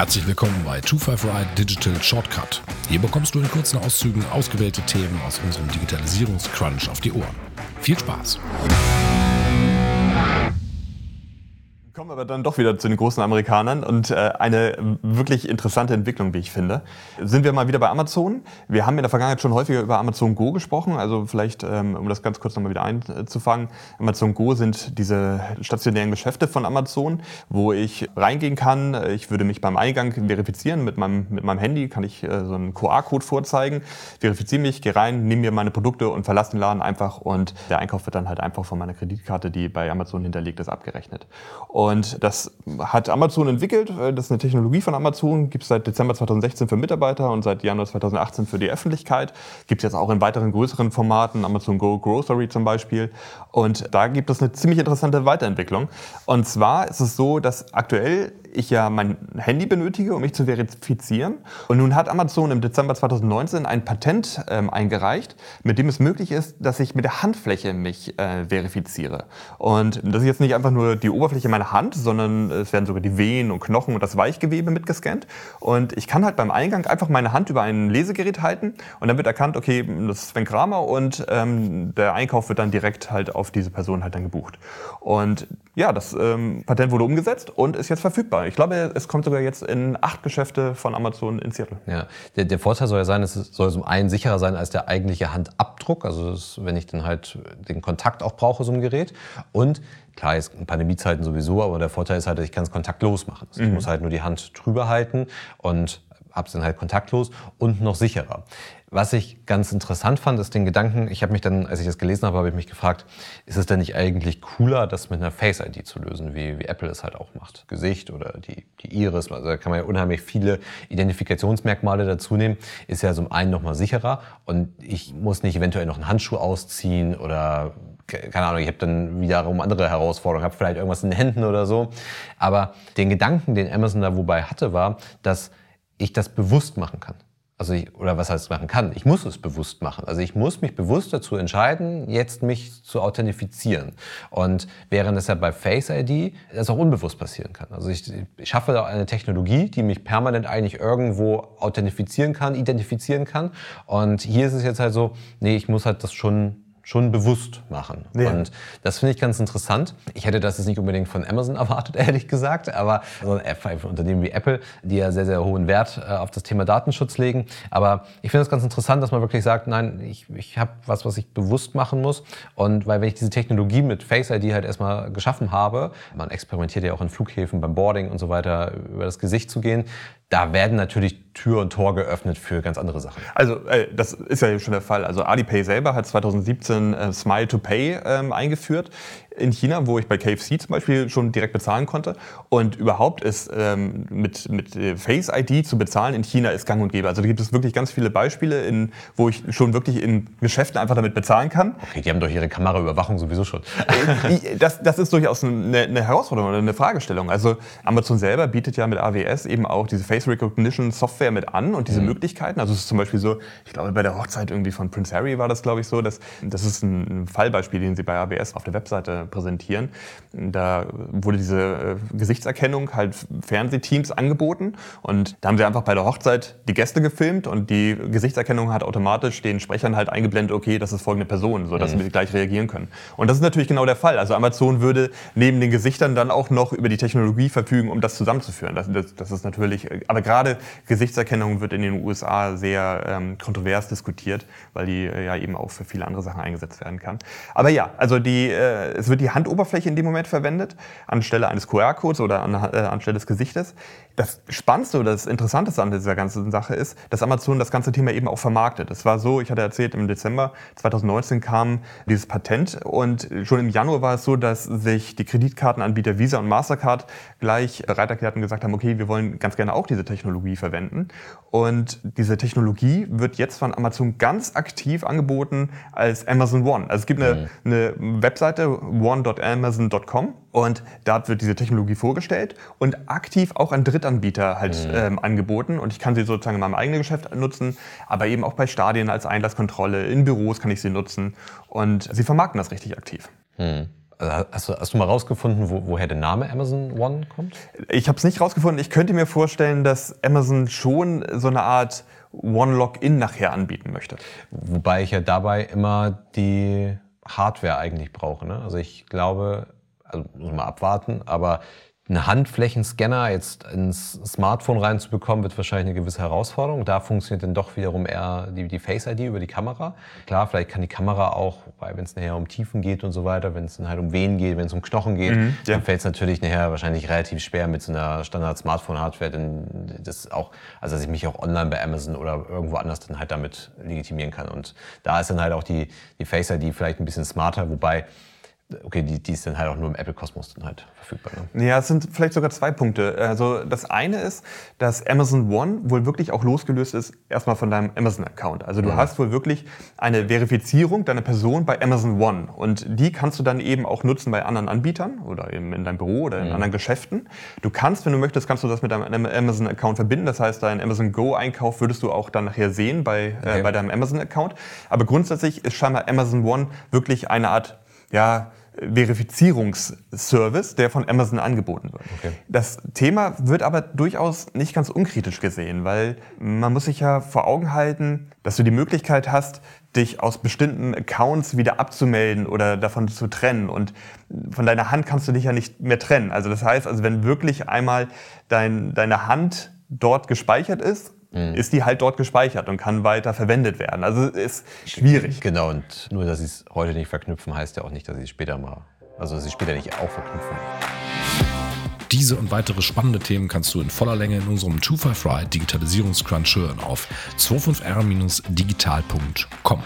Herzlich willkommen bei 255 Digital Shortcut. Hier bekommst du in kurzen Auszügen ausgewählte Themen aus unserem Digitalisierungscrunch auf die Ohren. Viel Spaß! Kommen wir dann doch wieder zu den großen Amerikanern und äh, eine wirklich interessante Entwicklung, wie ich finde. Sind wir mal wieder bei Amazon. Wir haben in der Vergangenheit schon häufiger über Amazon Go gesprochen, also vielleicht, ähm, um das ganz kurz nochmal wieder einzufangen. Amazon Go sind diese stationären Geschäfte von Amazon, wo ich reingehen kann. Ich würde mich beim Eingang verifizieren mit meinem, mit meinem Handy, kann ich äh, so einen QR-Code vorzeigen, verifiziere mich, gehe rein, nehme mir meine Produkte und verlasse den Laden einfach und der Einkauf wird dann halt einfach von meiner Kreditkarte, die bei Amazon hinterlegt ist, abgerechnet. Und und das hat Amazon entwickelt. Das ist eine Technologie von Amazon, gibt es seit Dezember 2016 für Mitarbeiter und seit Januar 2018 für die Öffentlichkeit. Gibt es jetzt auch in weiteren größeren Formaten, Amazon Go Grocery zum Beispiel. Und da gibt es eine ziemlich interessante Weiterentwicklung. Und zwar ist es so, dass aktuell ich ja mein Handy benötige, um mich zu verifizieren. Und nun hat Amazon im Dezember 2019 ein Patent ähm, eingereicht, mit dem es möglich ist, dass ich mit der Handfläche mich äh, verifiziere. Und das ist jetzt nicht einfach nur die Oberfläche meiner Hand, sondern es werden sogar die Venen und Knochen und das Weichgewebe mitgescannt. Und ich kann halt beim Eingang einfach meine Hand über ein Lesegerät halten und dann wird erkannt, okay, das ist Sven Kramer und ähm, der Einkauf wird dann direkt halt auf diese Person halt dann gebucht. Und ja, das ähm, Patent wurde umgesetzt und ist jetzt verfügbar. Ich glaube, es kommt sogar jetzt in acht Geschäfte von Amazon in Seattle. Ja, der, der Vorteil soll ja sein, es soll zum einen sicherer sein als der eigentliche Handabdruck, also das, wenn ich dann halt den Kontakt auch brauche, so ein Gerät. Und klar, ist in Pandemiezeiten sowieso, aber der Vorteil ist halt, ich kann es kontaktlos machen. Also mhm. Ich muss halt nur die Hand drüber halten und habe es dann halt kontaktlos und noch sicherer. Was ich ganz interessant fand, ist den Gedanken, ich habe mich dann, als ich das gelesen habe, habe ich mich gefragt, ist es denn nicht eigentlich cooler, das mit einer Face-ID zu lösen, wie, wie Apple es halt auch macht? Gesicht oder die, die Iris, also da kann man ja unheimlich viele Identifikationsmerkmale dazu nehmen, ist ja zum einen nochmal sicherer und ich muss nicht eventuell noch einen Handschuh ausziehen oder keine Ahnung, ich habe dann wiederum andere Herausforderungen, habe vielleicht irgendwas in den Händen oder so. Aber den Gedanken, den Amazon da wobei hatte, war, dass ich das bewusst machen kann. Also ich, oder was heißt machen kann? Ich muss es bewusst machen. Also ich muss mich bewusst dazu entscheiden, jetzt mich zu authentifizieren. Und während es ja bei Face ID das auch unbewusst passieren kann. Also ich, ich schaffe da eine Technologie, die mich permanent eigentlich irgendwo authentifizieren kann, identifizieren kann. Und hier ist es jetzt halt so, nee, ich muss halt das schon schon bewusst machen. Ja. Und das finde ich ganz interessant. Ich hätte das jetzt nicht unbedingt von Amazon erwartet, ehrlich gesagt, aber so ein Unternehmen wie Apple, die ja sehr, sehr hohen Wert äh, auf das Thema Datenschutz legen. Aber ich finde es ganz interessant, dass man wirklich sagt, nein, ich, ich habe was, was ich bewusst machen muss. Und weil wenn ich diese Technologie mit Face ID halt erstmal geschaffen habe, man experimentiert ja auch in Flughäfen beim Boarding und so weiter, über das Gesicht zu gehen, da werden natürlich Tür und Tor geöffnet für ganz andere Sachen. Also äh, das ist ja schon der Fall. Also Alipay selber hat 2017 äh, Smile to Pay ähm, eingeführt in China, wo ich bei KFC zum Beispiel schon direkt bezahlen konnte. Und überhaupt ist ähm, mit, mit äh, Face ID zu bezahlen in China ist gang und gäbe. Also da gibt es wirklich ganz viele Beispiele, in, wo ich schon wirklich in Geschäften einfach damit bezahlen kann. Okay, die haben doch ihre Kameraüberwachung sowieso schon. Äh, das, das ist durchaus eine, eine Herausforderung oder eine Fragestellung. Also Amazon selber bietet ja mit AWS eben auch diese Face Recognition Software mit an und diese mhm. Möglichkeiten. Also es ist zum Beispiel so, ich glaube bei der Hochzeit irgendwie von Prince Harry war das glaube ich so, dass das ist ein Fallbeispiel, den sie bei AWS auf der Webseite präsentieren. Da wurde diese äh, Gesichtserkennung halt Fernsehteams angeboten und da haben sie einfach bei der Hochzeit die Gäste gefilmt und die Gesichtserkennung hat automatisch den Sprechern halt eingeblendet, okay, das ist folgende Person, sodass mhm. sie gleich reagieren können. Und das ist natürlich genau der Fall. Also Amazon würde neben den Gesichtern dann auch noch über die Technologie verfügen, um das zusammenzuführen. Das, das, das ist natürlich, aber gerade Gesichtserkennung wird in den USA sehr ähm, kontrovers diskutiert, weil die äh, ja eben auch für viele andere Sachen eingesetzt werden kann. Aber ja, also die, äh, es wird die Handoberfläche in dem Moment verwendet, anstelle eines QR-Codes oder an, äh, anstelle des Gesichtes. Das Spannendste oder das Interessanteste an dieser ganzen Sache ist, dass Amazon das ganze Thema eben auch vermarktet. Es war so, ich hatte erzählt, im Dezember 2019 kam dieses Patent und schon im Januar war es so, dass sich die Kreditkartenanbieter Visa und Mastercard gleich bereit erklärt und gesagt haben, okay, wir wollen ganz gerne auch diese Technologie verwenden. Und diese Technologie wird jetzt von Amazon ganz aktiv angeboten als Amazon One. Also es gibt eine, mhm. eine Webseite, one.amazon.com und dort wird diese Technologie vorgestellt und aktiv auch an Drittanbieter halt mhm. ähm, angeboten. Und ich kann sie sozusagen in meinem eigenen Geschäft nutzen, aber eben auch bei Stadien als Einlasskontrolle, in Büros kann ich sie nutzen und sie vermarkten das richtig aktiv. Mhm. Also hast, du, hast du mal rausgefunden, wo, woher der Name Amazon One kommt? Ich habe es nicht rausgefunden. Ich könnte mir vorstellen, dass Amazon schon so eine Art One-Login nachher anbieten möchte. Wobei ich ja dabei immer die Hardware eigentlich brauche. Ne? Also ich glaube, also muss man abwarten, aber einen Handflächenscanner jetzt ins Smartphone reinzubekommen, wird wahrscheinlich eine gewisse Herausforderung. Da funktioniert dann doch wiederum eher die, die Face ID über die Kamera. Klar, vielleicht kann die Kamera auch, weil wenn es nachher um Tiefen geht und so weiter, wenn es dann halt um Venen geht, wenn es um Knochen geht, mhm, ja. dann fällt es natürlich nachher wahrscheinlich relativ schwer mit so einer Standard-Smartphone-Hardware, denn das auch, also dass ich mich auch online bei Amazon oder irgendwo anders dann halt damit legitimieren kann. Und da ist dann halt auch die, die Face ID vielleicht ein bisschen smarter, wobei okay, die, die ist dann halt auch nur im Apple-Kosmos dann halt verfügbar. Ne? Ja, es sind vielleicht sogar zwei Punkte. Also das eine ist, dass Amazon One wohl wirklich auch losgelöst ist erstmal von deinem Amazon-Account. Also du ja. hast wohl wirklich eine Verifizierung deiner Person bei Amazon One und die kannst du dann eben auch nutzen bei anderen Anbietern oder eben in deinem Büro oder in ja. anderen Geschäften. Du kannst, wenn du möchtest, kannst du das mit deinem Amazon-Account verbinden. Das heißt, dein Amazon Go-Einkauf würdest du auch dann nachher sehen bei, äh, okay. äh, bei deinem Amazon-Account. Aber grundsätzlich ist scheinbar Amazon One wirklich eine Art ja, Verifizierungsservice, der von Amazon angeboten wird. Okay. Das Thema wird aber durchaus nicht ganz unkritisch gesehen, weil man muss sich ja vor Augen halten, dass du die Möglichkeit hast, dich aus bestimmten Accounts wieder abzumelden oder davon zu trennen. Und von deiner Hand kannst du dich ja nicht mehr trennen. Also das heißt, also wenn wirklich einmal dein, deine Hand dort gespeichert ist, mhm. ist die halt dort gespeichert und kann weiter verwendet werden. Also ist schwierig. Genau, und nur, dass sie es heute nicht verknüpfen, heißt ja auch nicht, dass sie es später mal, also dass sie später nicht auch verknüpfen. Diese und weitere spannende Themen kannst du in voller Länge in unserem 255 Digitalisierungscrunch hören auf 25r-digital.com.